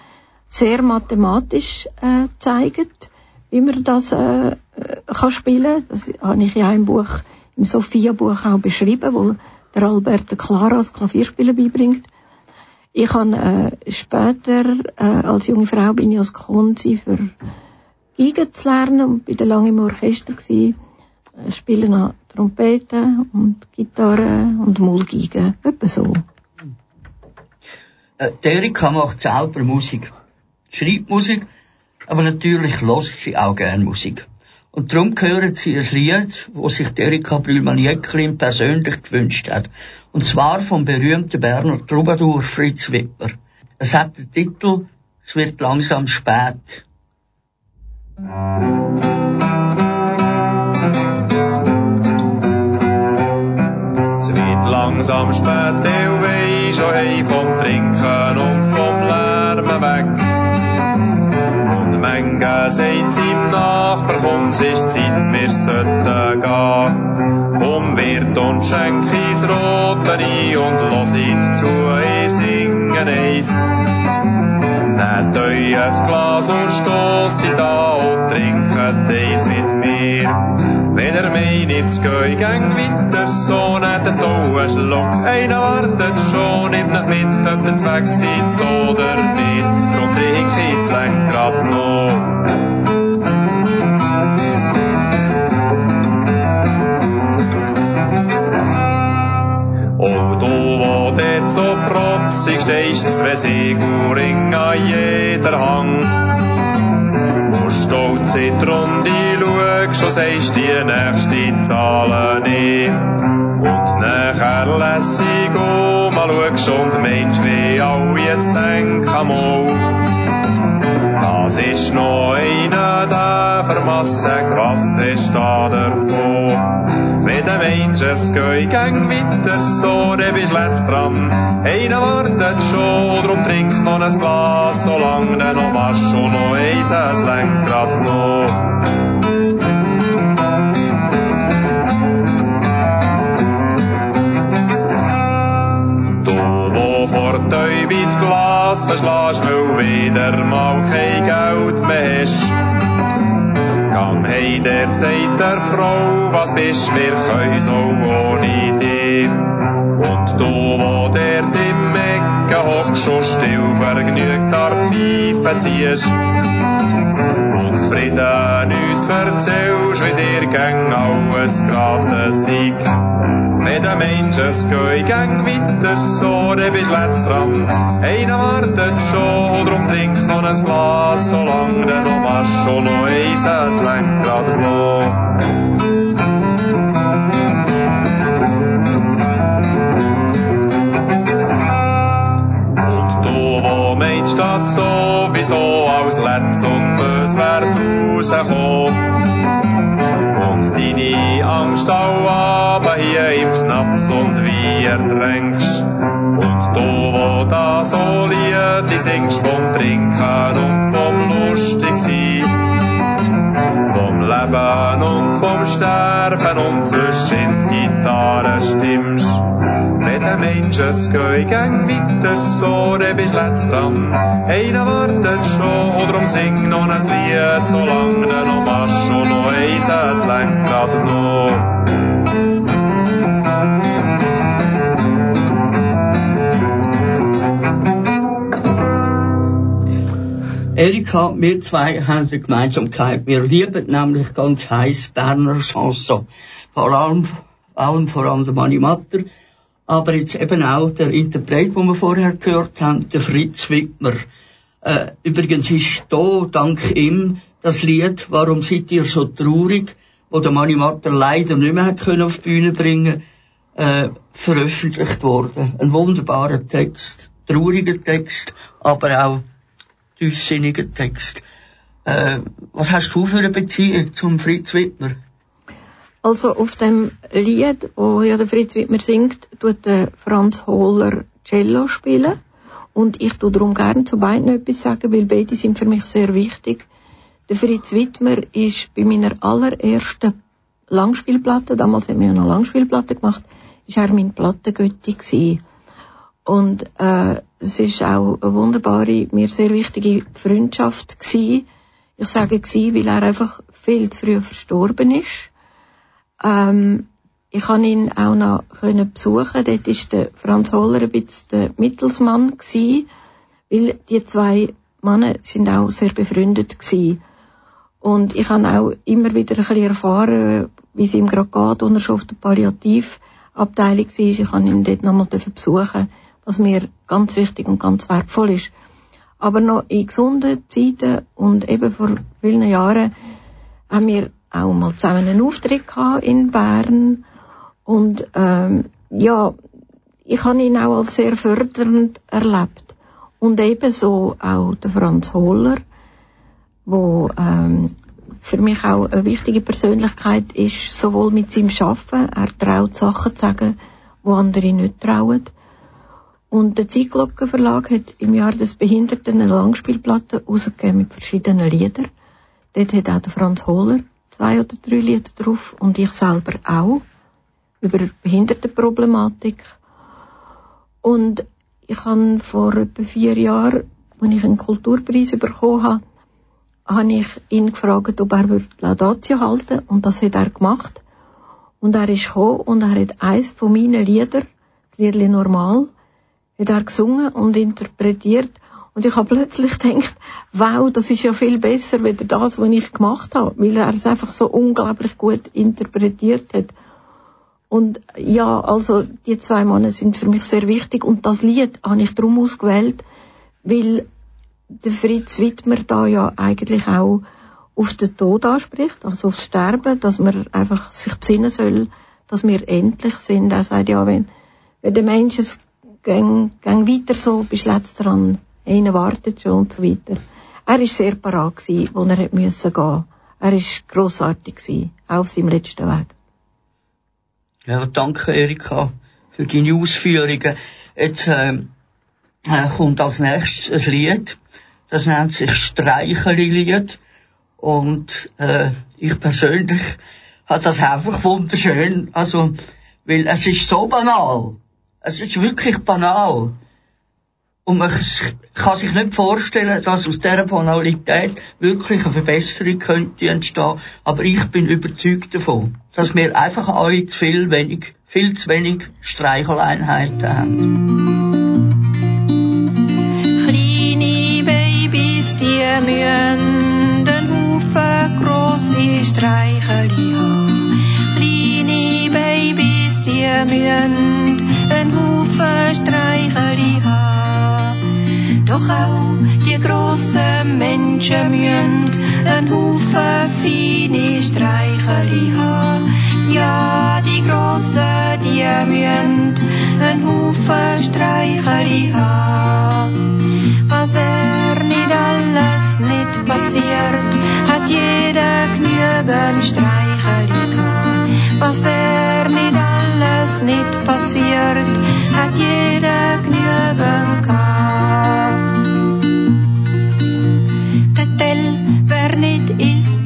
sehr mathematisch äh, gezeigt, wie man das äh, kann spielen. Das habe ich ja im Buch, im Sophia-Buch auch beschrieben, wo der Albert Clara das Klavierspielen beibringt. Ich habe äh, später äh, als junge Frau bin ich als Konzi für Geige zu lernen und bin dann lange im Orchester gsi, äh, spielen an Trompete und Gitarre und Mullgeige, etwa so. Äh, Erika macht selber Musik. Schreibt Musik, aber natürlich lost sie auch gern Musik. Und darum hören sie ein Lied, wo sich Erika Brühlmann-Jäcklin persönlich gewünscht hat. Und zwar vom berühmten Berner Troubadour Fritz Wipper. Es hat den Titel Es wird langsam spät. Es wird langsam spät, der will schon heim vom Trinken und vom Lärmen weg. Singen, sagt ihm Nachbar, komm, es ist Zeit, wir sollten gehen. Komm, wird und schenk ins Rote ein und los ihn zu, ich singen eins. Nehmt euch Glas und stoßt da und trinkt eins mit mir. Wenn ihr meint, jetzt geh gang weiter so, nehmt auch einen Schluck. Einer wartet schon, nimmt nicht mit, ob ihr weg seid oder nicht. Drum trink ich Lenkrad noch. Protzig stehst, zwei Seguring an jeder Hang. Wo stolz in die Runde schaust, schon sagst die nächste Zahl nicht. Und nachher lässig um, schaust und meinst, wie alle jetzt denken mal. Das ist noch einer da, vermassen, was ist da davon? Wenn der Mensch es geht, gang weiter so, dann bist letzt dran. Einer wartet schon, drum trink noch ein Glas, solange der noch machst und noch eins, es Lenkrad noch. Glas verschlägst, weil wieder mal kein Geld mehr hast. Gang hey, der sagt der Frau, was bist, wir können so ohne dich. Und du, wo der im Ecken hockst und still vergnügt an Pfeife ziehst. Und Frieden uns erzählst, wie dir gang alles gratis sei. Wenn der Mensch es geht, gang weiter so, dann bist letzt dran. Einer wartet schon, drum trink noch ein Glas, solange der noch machst, schon noch eins, es. Und du, wo meinst das sowieso als Letz und bös wär rausgekommen. Aber hier im Schnaps und wie ertränkst. Und du, wo da so Liedli singst vom Trinken und vom lustig sein. Vom Leben und vom Sterben und zwischen die Gitarre stimmst. Wenn der Mensch es geht, gang weiter so, dann letzt dran. Einer wartet schon, drum sing noch ein Lied, solange du noch machst und noch eins, es Lenkrad noch. Erika, wir zwei haben eine Gemeinsamkeit. Wir lieben nämlich ganz heiß Berner Chanson. Vor allem, allem vor allem der Mani Matter. Aber jetzt eben auch der Interpret, den wir vorher gehört haben, der Fritz Wittmer. Äh, übrigens ist da, dank ihm, das Lied «Warum seid ihr so traurig», wo der Mani Matter leider nicht mehr hat können auf die Bühne bringen, äh, veröffentlicht worden. Ein wunderbarer Text, trauriger Text, aber auch tiefsinniger Text. Äh, was hast du für eine Beziehung zum Fritz Wittmer? Also auf dem Lied, wo ja der Fritz Wittmer singt, tut der Franz Hohler Cello spielen. Und ich tue darum gerne zu beiden etwas sagen, weil beide sind für mich sehr wichtig. Der Fritz Wittmer ist bei meiner allerersten Langspielplatte, damals haben wir ja noch Langspielplatte gemacht, ist er mein Plattengötti gewesen. Und äh, es ist auch eine wunderbare, mir sehr wichtige Freundschaft gewesen. Ich sage gewesen, weil er einfach viel zu früh verstorben ist. Ähm, ich kann ihn auch noch besuchen. Dort ist der Franz Holler ein bisschen der Mittelsmann gewesen, weil die zwei Männer sind auch sehr befreundet gewesen. Und ich habe auch immer wieder ein bisschen erfahren, wie es ihm gerade geht, und er schon auf der Palliativabteilung war. Ich kann ihn dort nochmal besuchen, was mir ganz wichtig und ganz wertvoll ist. Aber noch in gesunden Zeiten und eben vor vielen Jahren haben wir auch mal zusammen einen Auftritt gehabt in Bern. Und ähm, ja, ich habe ihn auch als sehr fördernd erlebt. Und ebenso auch der Franz Hohler, wo ähm, für mich auch eine wichtige Persönlichkeit ist, sowohl mit seinem Schaffen, er traut Sachen zu sagen, wo andere nicht trauen. Und der Zeitglockenverlag hat im Jahr des Behinderten eine Langspielplatte rausgegeben mit verschiedenen Liedern. Dort hat auch der Franz Hohler zwei oder drei Lieder drauf und ich selber auch über Behindertenproblematik. Und ich habe vor etwa vier Jahren, als ich einen Kulturpreis bekommen habe, habe ich ihn gefragt, ob er Laudatio halten und das hat er gemacht. Und er ist gekommen und er hat eins von meinen Liedern, das Liedli Normal, hat er gesungen und interpretiert. Und ich habe plötzlich gedacht, wow, das ist ja viel besser als das, was ich gemacht habe, weil er es einfach so unglaublich gut interpretiert hat. Und ja, also die zwei Männer sind für mich sehr wichtig und das Lied habe ich darum ausgewählt, weil der Fritz Wittmer da ja eigentlich auch auf den Tod anspricht, also aufs Sterben, dass man einfach sich besinnen soll, dass wir endlich sind. Er sagt ja, wenn, wenn der Mensch es gang, gang weiter so, bis letzt dran, einer wartet schon und so weiter. Er ist sehr parat wo er müssen gehen. Er ist grossartig auch auf seinem letzten Weg. Ja, danke Erika für deine Ausführungen. Jetzt äh, kommt als nächstes ein Lied, das nennt sich Streicheli-Lied. Und äh, ich persönlich habe das einfach wunderschön, also, weil es ist so banal. Es ist wirklich banal. Und man kann sich nicht vorstellen, dass aus dieser Banalität wirklich eine Verbesserung könnte entstehen. Aber ich bin überzeugt davon, dass wir einfach alle zu viel, wenig, viel zu wenig Streicheleinheiten haben. Kleine Babys, die müssen den Haufen grosse Streicheli haben. Kleine Babys, die müssen den Haufen Streicheli. Doch auch die grossen Menschen müssen einen Haufen feine Streicheli haben. Ja, die Grossen, die müssen einen Haufen Streicheli haben. Was wär nicht alles nicht passiert, hat jeder genügend Streicheli gehabt. Was wär nicht alles nicht passiert, hat jeder genügend gehabt.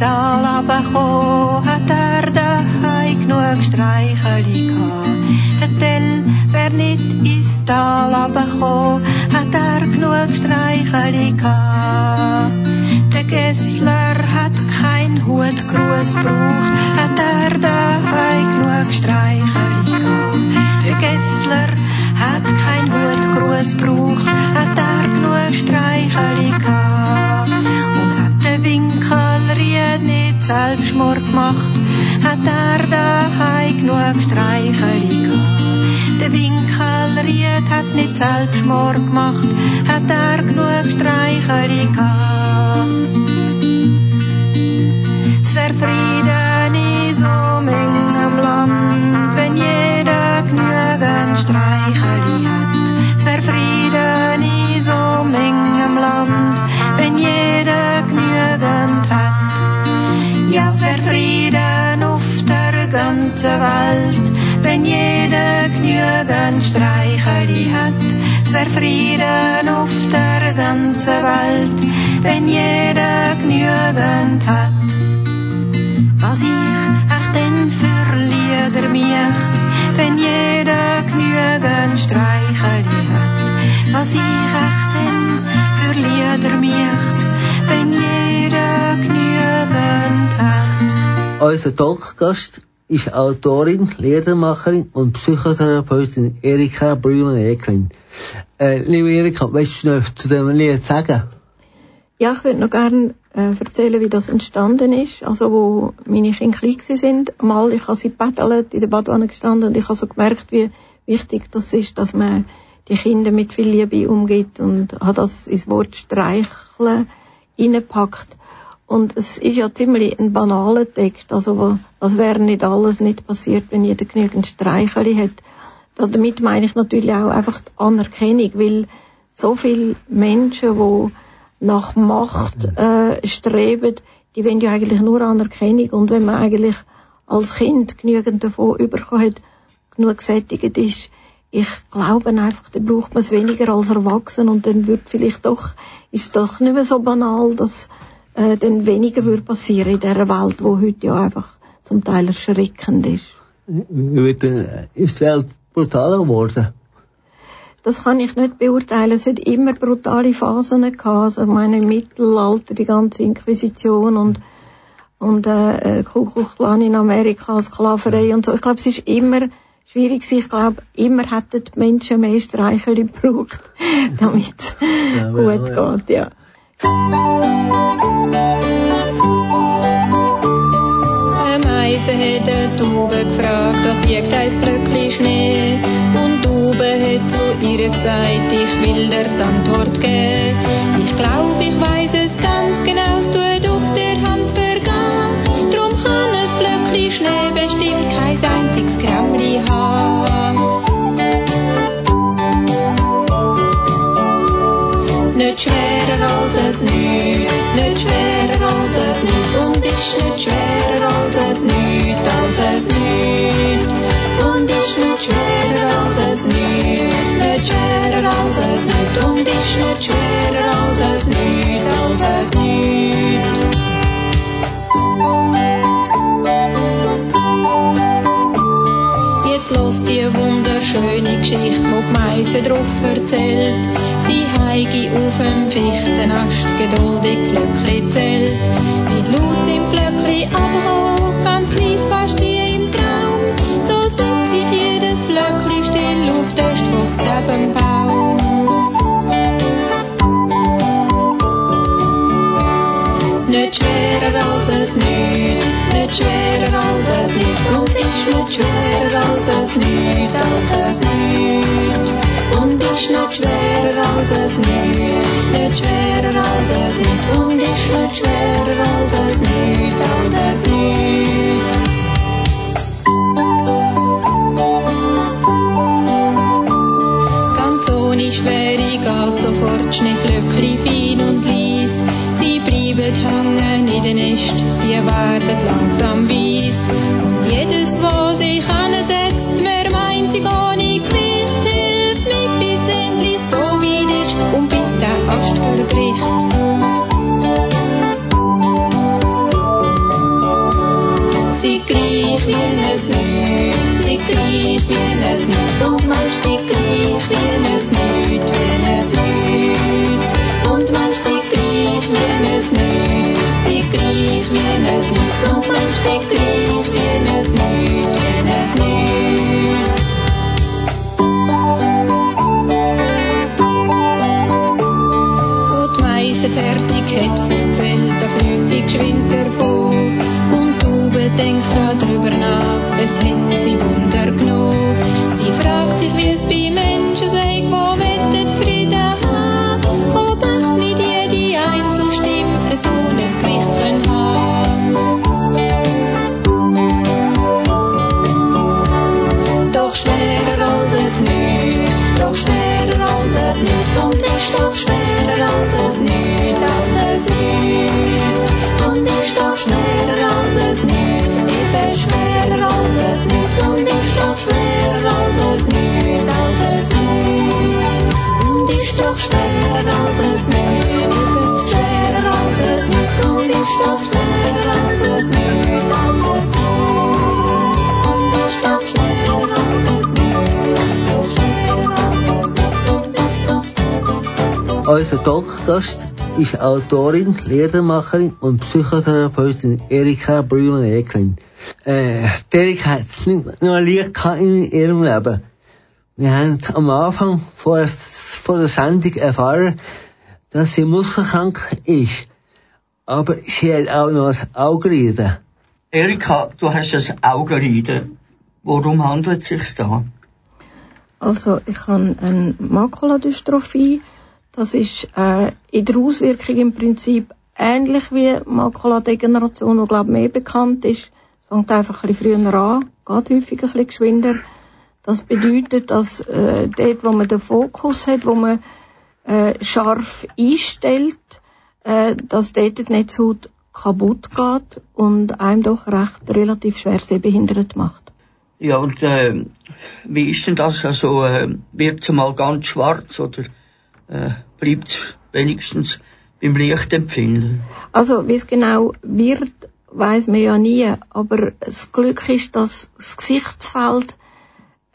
Tal runtergekommen, hat er daheim genug Streicheli gehabt. Der Tell wär nicht ins Tal runtergekommen, hat er genug Streicheli gehabt. Der Gessler hat kein Hutgruß braucht, hat er daheim genug Streicheli gehabt. Der Gessler hat kein Hutgruß braucht, hat er genug Streicheli gehabt. Und hat der Winkelried nicht selbst Mord gemacht, hat er daheim genug Streicheli gehabt. Der Winkelried hat nicht selbst Mord gemacht, hat er genug Streicheli gehabt. Es wär Frieden in so Mengem Land, wenn jeder genügend Streicheli hat. Es wär Frieden in so Mengem Land, wenn jeder genügend. Ja, wär Frieden auf der ganzen Welt, wenn jeder genügend Streicheli hat. Es wär Frieden auf der ganzen Welt, wenn jeder genügend hat. Was ich echt denn für Lieder möcht, wenn jeder genügend Streicheli hat. Was ich echt denn für Lieder möcht, wenn jeder Unser Talkgast ist Autorin, Liedermacherin und Psychotherapeutin Erika Brüman-Eklin. Äh, liebe Erika, weißt du noch zu dem Lied sagen? Ja, ich würde noch gerne äh, erzählen, wie das entstanden ist. Also, wo meine Kinder klein sind. Mal, ich habe sie bettelt, in der Badwanne gestanden und ich habe so gemerkt, wie wichtig das ist, dass man die Kinder mit viel Liebe umgeht und hat das ins Wort streicheln reinpackt. Und es ist ja ziemlich ein banaler Text. Also, was wäre nicht alles nicht passiert, wenn jeder genügend Streicheli hat. Damit meine ich natürlich auch einfach die Anerkennung, weil so viele Menschen, die nach Macht äh, streben, die wollen ja eigentlich nur Anerkennung. Und wenn man eigentlich als Kind genügend davon bekommen hat, genug gesättigt ist, ich glaube einfach, dann braucht man es weniger als erwachsen und dann wird vielleicht doch, ist doch nicht mehr so banal, dass äh, dann weniger würde passieren in dieser Welt, wo heute ja einfach zum Teil erschreckend ist. Wird, äh, ist die Welt brutaler geworden? Das kann ich nicht beurteilen. Es hat immer brutale Phasen gehabt. Also, ich meine, im Mittelalter, die ganze Inquisition und, und, äh, Ku Klux Klan in Amerika, Sklaverei und so. Ich glaube, es ist immer schwierig gewesen. Ich glaube, immer hätten die Menschen mehr Streichel gebraucht, damit es Ja, gut ja. geht, ja. Meise hat eine Taube gefragt, das wiegt ein Blöckli Schnee. Und die Taube hat zu ihr gesagt, ich will die Antwort geben. Ich glaub, ich weiß es ganz genau, es tut auf der Hand vergehen. Drum kann ein Blöckli Schnee bestimmt kein einziges Grammli haben. Nicht schwerer als es nicht, nicht schwerer als es nicht und ist nicht schwerer als es nicht, als es nicht und ist nicht schwerer als es nicht, nicht schwerer als es nicht und ist nicht schwerer als es nicht, als es nicht. Los die wunderschöne Geschichte, wo die Meise drauf erzählt. Heige auf dem Fichtenast geduldig Flöckli zählt. Nicht los im Flöckli, aber hoch, ganz leis, fast wie im Traum. So setzt sich jedes Flöckli still auf den Stoss neben Baum. Nicht schwerer als es nicht, nicht schwerer als es nicht und ist nicht schwerer als es nicht, als es nicht und ist nicht schwerer als es nicht, nicht schwerer als es nicht und ist nicht schwerer als es nicht, als es nicht. Ganz ohne Schwere geht sofort Schneeflöckli fein und lies. Sie bleiben hängen in den Nest, die werden langsam weiss. Unser Talkgast ist Autorin, Liedermacherin und Psychotherapeutin Erika Brüman-Eklin. Äh, Erika hat es nicht nur leicht in ihrem Leben. Wir haben am Anfang vor, vor der Sendung erfahren, dass sie muskelkrank ist. Aber sie hat auch noch ein Augenliden. Erika, du hast ein Augenleiden. Worum handelt es sich da? Also ich habe eine Makuladystrophie. Das ist äh, in der Auswirkung im Prinzip ähnlich wie Makuladegeneration, die glaube mehr bekannt ist. Es fängt einfach ein bisschen früher an, geht häufig ein bisschen geschwinder. Das bedeutet, dass äh, dort, wo man den Fokus hat, wo man äh, scharf einstellt, äh, dass dort die Netzhaut kaputt geht und einem doch recht relativ schwer sehbehindert macht. Ja, und äh, wie ist denn das? Also, äh, wird es mal ganz schwarz oder äh, bleibt wenigstens beim Lichtempfinden? Also, wie es genau wird, weiß man ja nie. Aber das Glück ist, dass das Gesichtsfeld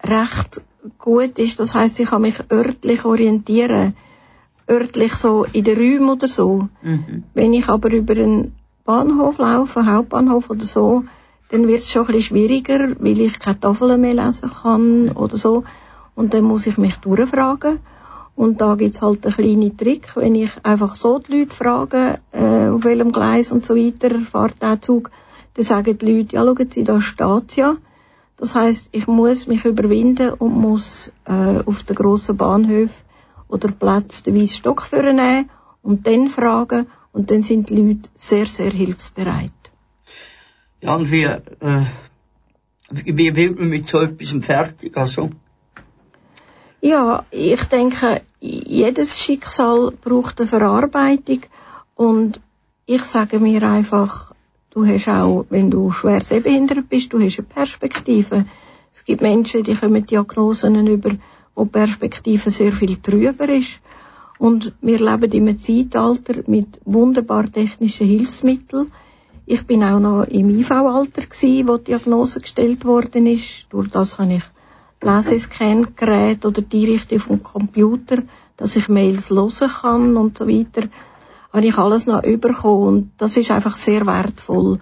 recht gut ist. Das heißt, ich kann mich örtlich orientieren. Örtlich so in den Räumen oder so. Mhm. Wenn ich aber über einen Bahnhof laufe, einen Hauptbahnhof oder so, dann wird es schon ein bisschen schwieriger, weil ich keine Tafeln mehr lesen kann oder so. Und dann muss ich mich durchfragen. Und da gibt's halt einen kleinen Trick, wenn ich einfach so die Leute frage, äh, auf welchem Gleis und so weiter fährt der Zug, dann sagen die Leute, ja, schauen Sie, da steht's ja. Das heißt, ich muss mich überwinden und muss äh, auf den grossen Bahnhof oder Platz den weißen Stock vornehmen und dann fragen und dann sind die Leute sehr, sehr hilfsbereit. Ja, und wie, äh, wird man mit so etwas fertig? Also, Ja, ich denke, jedes Schicksal braucht eine Verarbeitung und ich sage mir einfach, du hast auch, wenn du schwer sehbehindert bist, du hast eine Perspektive. Es gibt Menschen, die kommen Diagnosen über, wo die Perspektive sehr viel trüber ist. Und wir leben in einem Zeitalter mit wunderbar technischen Hilfsmitteln. Ich bin auch noch im IV-Alter wo die Diagnose gestellt worden ist. Durch das habe ich Lesescan-Gerät oder die Richtung vom Computer, dass ich Mails hören kann und so weiter, habe ich alles noch bekommen und das ist einfach sehr wertvoll.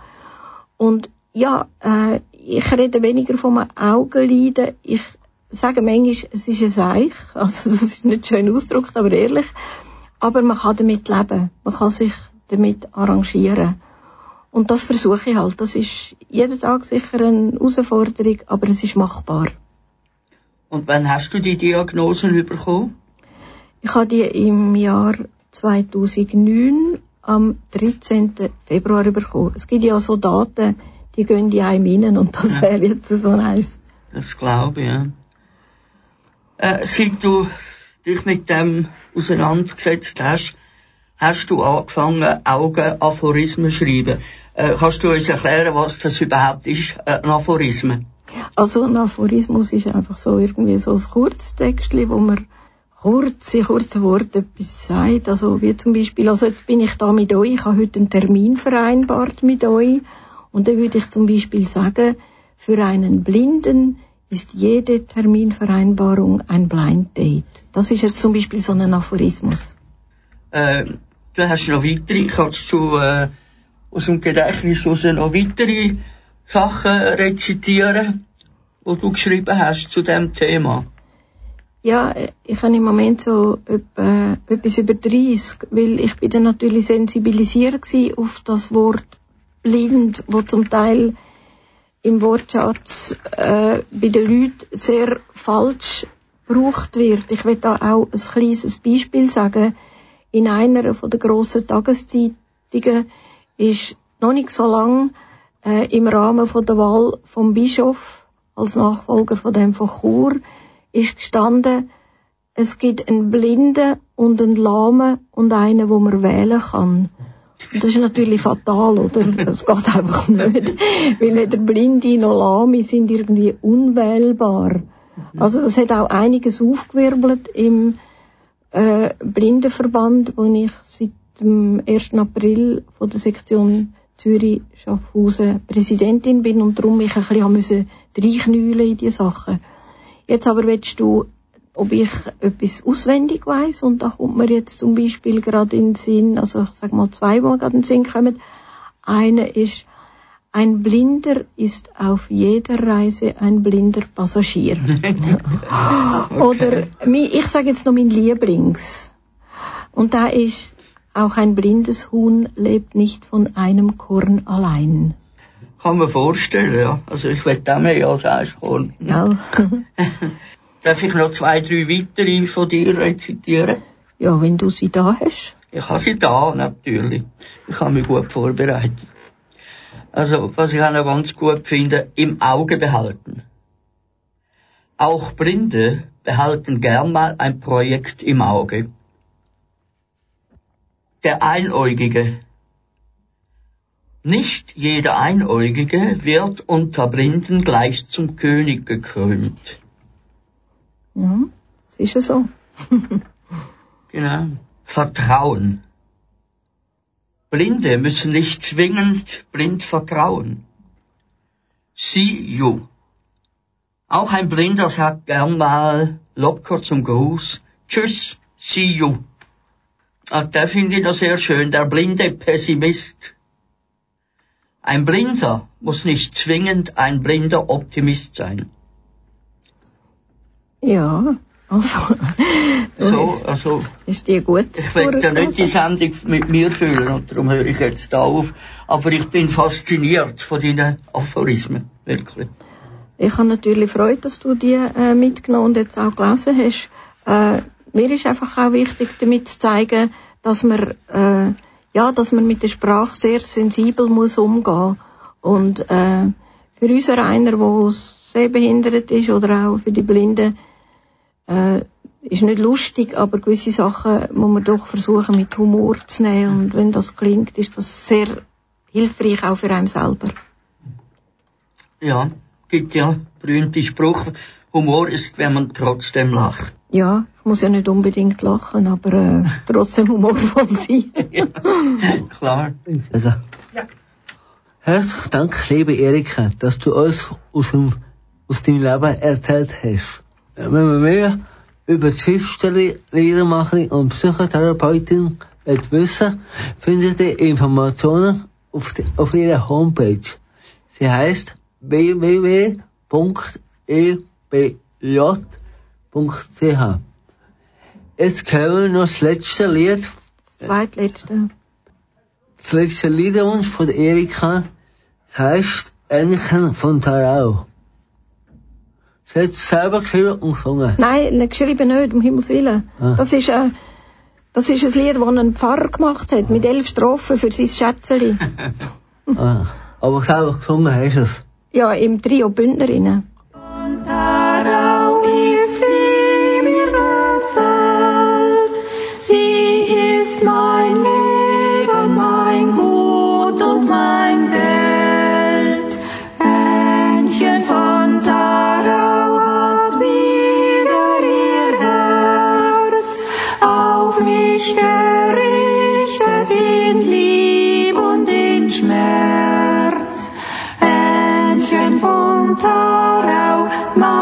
Und ja, äh, ich rede weniger vom Augenleiden. Ich sage manchmal, es ist ein Seich. Also, das ist nicht schön ausgedrückt, aber ehrlich. Aber man kann damit leben. Man kann sich damit arrangieren. Und das versuche ich halt. Das ist jeden Tag sicher eine Herausforderung, aber es ist machbar. Und wann hast du die Diagnosen bekommen? Ich habe die im Jahr 2009 am 13. Februar bekommen. Es gibt ja so Daten, die gehen in einem rein und das Ja. wäre jetzt so eins. Das glaube ich, ja. Äh, seit du dich mit dem auseinandergesetzt hast, hast du angefangen, Augenaphorismen zu schreiben. Äh, kannst du uns erklären, was das überhaupt ist, äh, ein Aphorismen? Also ein Aphorismus ist einfach so irgendwie so ein Kurztextli, wo man kurz in kurzen Worten etwas sagt. Also wie zum Beispiel, also jetzt bin ich da mit euch, ich habe heute einen Termin vereinbart mit euch und dann würde ich zum Beispiel sagen, für einen Blinden ist jede Terminvereinbarung ein Blind Date. Das ist jetzt zum Beispiel so ein Aphorismus. Äh, du hast noch weitere, kannst du äh, aus dem Gedächtnis noch weitere Sachen rezitieren, die du geschrieben hast zu dem Thema? Ja, ich habe im Moment so etwa, etwas über 30, weil ich bin dann natürlich sensibilisiert auf das Wort blind, wo zum Teil im Wortschatz äh, bei den Leuten sehr falsch gebraucht wird. Ich will da auch ein kleines Beispiel sagen. In einer von der grossen Tageszeitungen ist noch nicht so lang äh, im Rahmen von der Wahl vom Bischof als Nachfolger von dem von Chur ist gestanden, es gibt einen Blinden und einen Lahmen und einen, wo man wählen kann. Und das ist natürlich fatal, oder? Das geht einfach nicht. Weil weder Blinde noch Lahme sind irgendwie unwählbar. Also das hat auch einiges aufgewirbelt im äh, Blindenverband, wo ich seit dem 1. April von der Sektion Zürich Schaffhausen Präsidentin bin und darum mich ein bisschen müssen reinknüllen in die Sachen. Jetzt aber willst du, ob ich etwas auswendig weiß und da kommt mir jetzt zum Beispiel gerade in den Sinn, also ich sag mal zwei, die mir gerade in den Sinn kommen. Eine ist, ein Blinder ist auf jeder Reise ein blinder Passagier. Oder mi- ich sage jetzt noch mein Lieblings. Und da ist, auch ein blindes Huhn lebt nicht von einem Korn allein. Kann man vorstellen, ja. Also ich will auch mehr als Eichhorn. Ja, Darf ich noch zwei, drei weitere von dir rezitieren? ja wenn du sie da hast. Ich habe sie da, natürlich. Ich habe mich gut vorbereitet. Also, was ich auch noch ganz gut finde, im Auge behalten. Auch Blinde behalten gern mal ein Projekt im Auge. Der Einäugige. Nicht jeder Einäugige wird unter Blinden gleich zum König gekrönt. Ja, das ist ja so. Genau. Vertrauen. Blinde müssen nicht zwingend blind vertrauen. See you. Auch ein Blinder sagt gern mal locker zum Gruß. Tschüss, see you. Ach, der finde ich noch sehr schön, der blinde Pessimist. Ein Blinder muss nicht zwingend ein blinder Optimist sein. Ja, also. So, also, Ist die gut? ich will ja nicht die Sendung mit mir füllen und darum höre ich jetzt da auf. Aber ich bin fasziniert von deinen Aphorismen, wirklich. Ich habe natürlich Freude, dass du die äh, mitgenommen und jetzt auch gelesen hast. Äh, mir ist einfach auch wichtig, damit zu zeigen, dass man, äh, ja, dass man mit der Sprache sehr sensibel muss umgehen. Und äh, für unsere einer, der sehbehindert ist oder auch für die Blinden, äh, ist nicht lustig, aber gewisse Sachen muss man doch versuchen mit Humor zu nehmen. Und wenn das klingt, ist das sehr hilfreich auch für einen selber. Ja, gibt ja berühmte Spruch. Humor ist, wenn man trotzdem lacht. Ja, ich muss ja nicht unbedingt lachen, aber äh, trotzdem humorvoll sein. ja, klar. Ja. Herzlichen Dank, liebe Erika, dass du uns aus dem, aus dem Leben erzählt hast. Wenn man mehr über die Schriftstellerin, Liedermacherin und Psychotherapeutin will wissen, findet ihr Informationen auf, die, auf ihrer Homepage. Sie heißt www.ebj.ch. Jetzt wir noch das letzte Lied, Das zweitletzte. das letzte Liederwunsch von der Erika. Das heißt Ännchen von Tarau. Sie hat es selber geschrieben und gesungen. Nein, ne, geschrieben nicht, um Himmels Willen. Ah. Das ist, äh, das ist ein Lied, das ein Pfarrer gemacht hat, mit elf Strophen für sein Schätzeli. Ah, aber selber gesungen hast du es. Ja, im Trio Bündnerinnen. Von Tarau, mein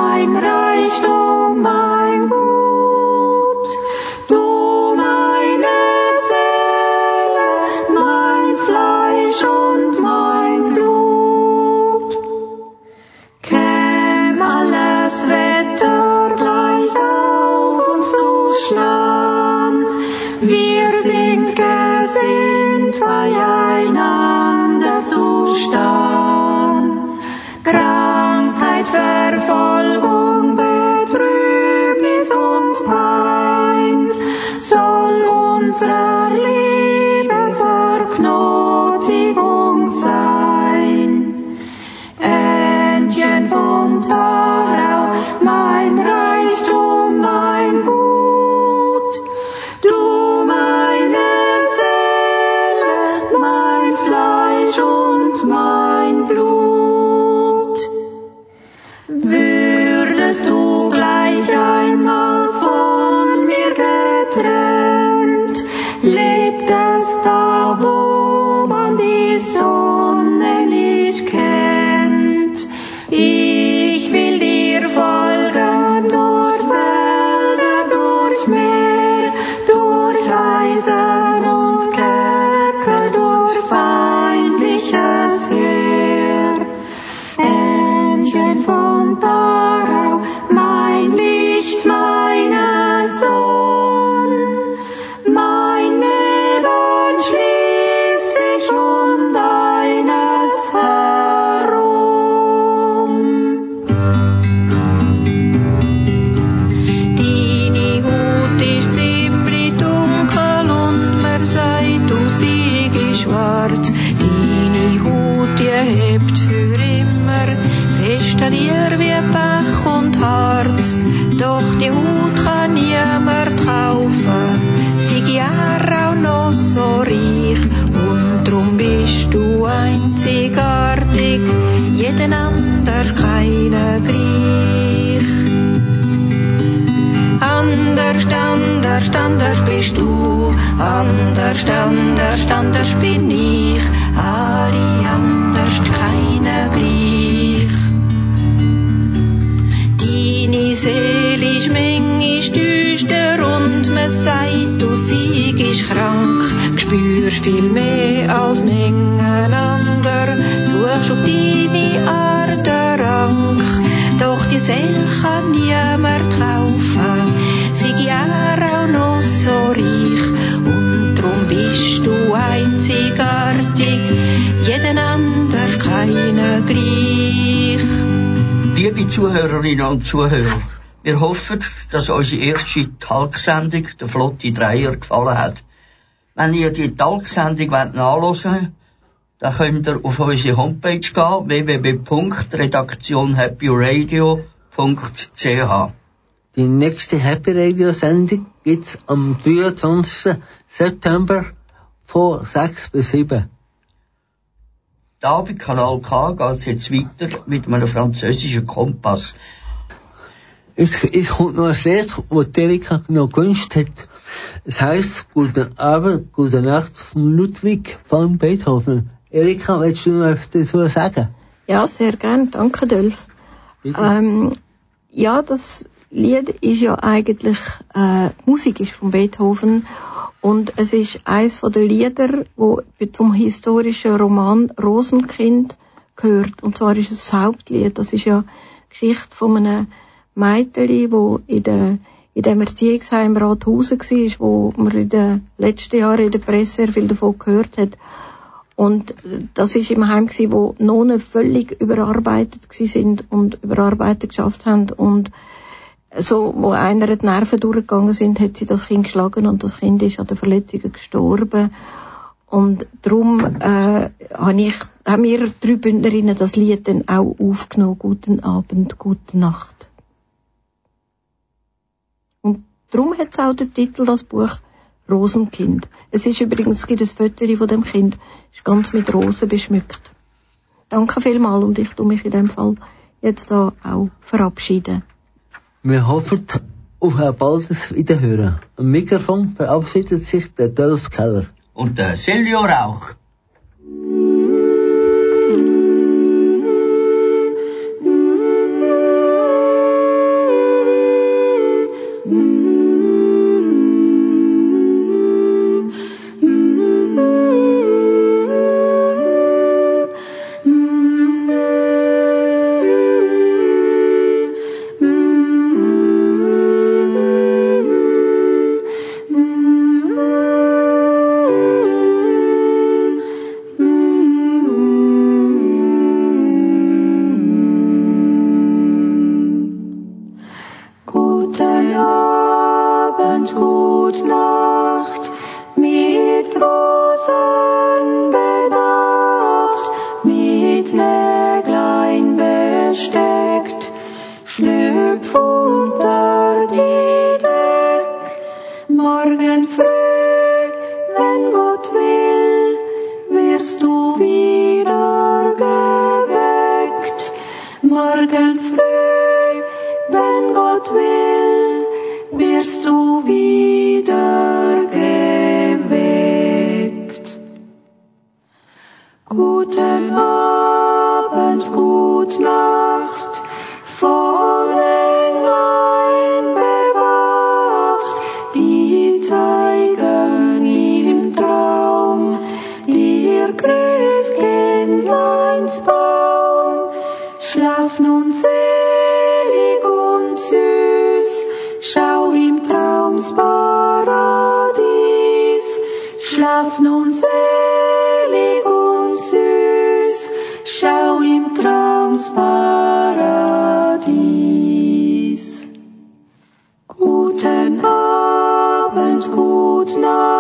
Verfolgung, Betrübnis und Pein soll unser Leben hebt für immer fest an dir wie Pech und Harz. Doch die Haut kann niemand kaufen, sie ja auch noch so reich. Und drum bist du einzigartig, jeden ander keiner gleich. Anders, anders, anders bist du Anders, anders, anders bin ich, als Mengen ander, suchst auf deine Art Rang. Doch die Seele kann niemand kaufen, sie ja auch noch so reich. Und drum bist du einzigartig, jeden ander keiner gleich. Liebe Zuhörerinnen und Zuhörer, wir hoffen, dass unsere erste Talksendung, der Flotte Dreier, gefallen hat. Wenn ihr die Talksendung nachhören wollt, dann könnt ihr auf unsere Homepage gehen, www.redaktionhappyradio.ch. Die nächste Happy Radio Sendung gibt's am 23. September von 6 bis 7. Da bei Kanal K geht's jetzt weiter mit einem französischen Kompass. Es, es kommt noch ein Lied, das Erika noch gewünscht hat. Es heisst Guten Abend, Gute Nacht von Ludwig van Beethoven. Erika, willst du noch etwas dazu sagen? Ja, sehr gern. Danke, Dolf. Ähm, ja, das Lied ist ja eigentlich, äh, Musik ist von Beethoven und es ist eins von den Lieder, wo zum historischen Roman Rosenkind gehört. Und zwar ist es das Hauptlied. Das ist ja Geschichte von einem Mädchen, wo in der in dem Erziehungsheim Rathausen war, wo man in den letzten Jahren in der Presse sehr viel davon gehört hat. Und das ist im Heim gsi, wo Nonnen völlig überarbeitet sind und überarbeitet geschafft haben und so, wo einer die Nerven durchgegangen sind, hat sie das Kind geschlagen und das Kind ist an den Verletzungen gestorben. Und darum äh, hab ich, haben wir drei Bündnerinnen das Lied dann auch aufgenommen. Guten Abend, gute Nacht. Und darum hat es auch den Titel, das Buch Rosenkind. Es ist übrigens, es gibt ein Foto von dem Kind, ist ganz mit Rosen beschmückt. Danke vielmals und ich tu mich in dem Fall jetzt da auch verabschieden. Wir hoffen auf ein baldes Wiederhören. Am Mikrofon verabschiedet sich der Dolph Keller. Und der Silvio Rauch. Mit Näglein besteckt, schlüpf unter die Deck, morgen früh, wenn Gott will, wirst du wieder geweckt, morgen früh, wenn Gott will, wirst du wieder Nacht, vom Englein bewacht, die zeigen im Traum dir Christkindleins. Schlaf nun selig und süß, schau im Traums Traums Paradies. Guten Abend, gut Nacht,